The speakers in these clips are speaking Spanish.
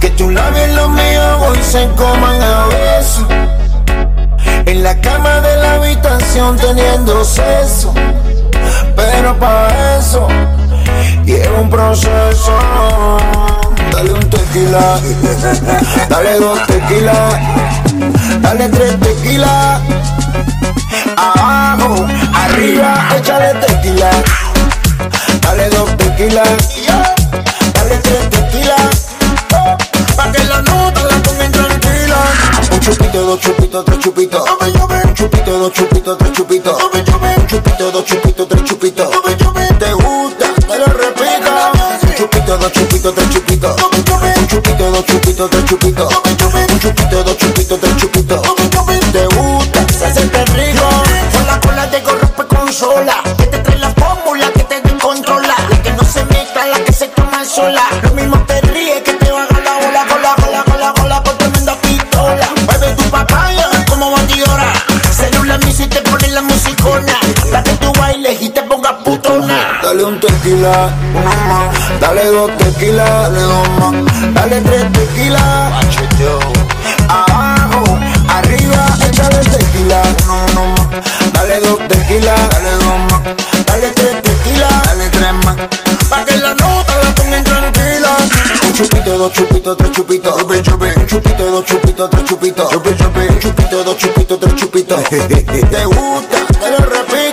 Que tus labios y los míos hoy se coman a besos. En la cama de la habitación teniendo sexo. Pero para eso lleva un proceso. Dale un tequila, dale dos tequila, dale tres tequila, Abajo, arriba, échale tequila, dale dos tequilas chupito, dos chupitos, tres chupitos. Un chupito, dos chupitos, tres chupitos. Un chupito, dos chupitos, tres chupitos. Te gusta, te lo repito. Un chupito, dos chupitos, tres chupitos. Un chupito, dos chupitos, tres chupitos. Un chupito, dos chupitos, tres chupitos. Te gusta, se siente rico. Con la cola te corrompe consola. Que te trae la fórmula que te descontrola. La que no se mezcla, la que se toma sola. Dale un tequila. Dale dos tequilas, dale dos más. Dale tres tequilas. Abajo, arriba, échale tequila, no, no más. Dale dos tequilas, dale dos más. Dale tres tequilas, dale tres más. Pa' que la nota la pongan tranquila. Un chupito, dos chupitos, tres chupitos. Un chupito, dos chupitos, tres chupitos. Un chupito, dos chupitos, tres chupitos. Te gusta, te lo repito.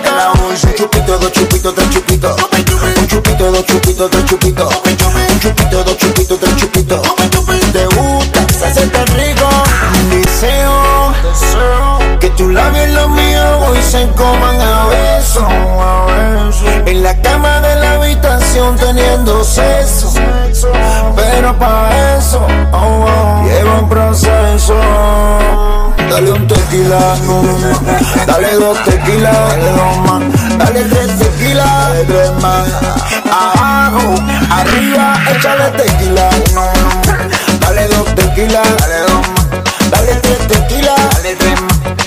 Coman a besos. En la cama de la habitación teniendo sexo. Pero para eso, oh, oh, lleva un proceso. Dale un tequila, dale dos tequilas, dale dos más, dale tres tequilas, dale tres más. Abajo, arriba, échale tequila, dale dos tequilas, dale dos más, dale tres tequilas, dale tres más.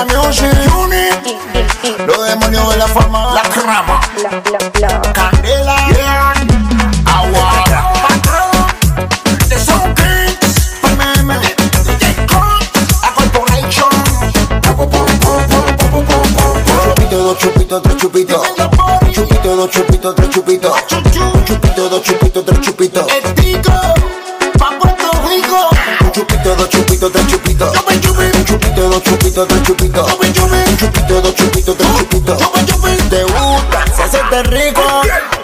Célula Music Unit, los demonios de la forma, la crama, candela, yeah. agua, chupito, dos chupitos, tres chupitos, chupito, dos chupitos, tres chupitos, chupito, dos chupitos, tres chupitos, chupito, dos chupitos, un chupito, dos chupitos, tres chupitos, te gusta, se hace rico.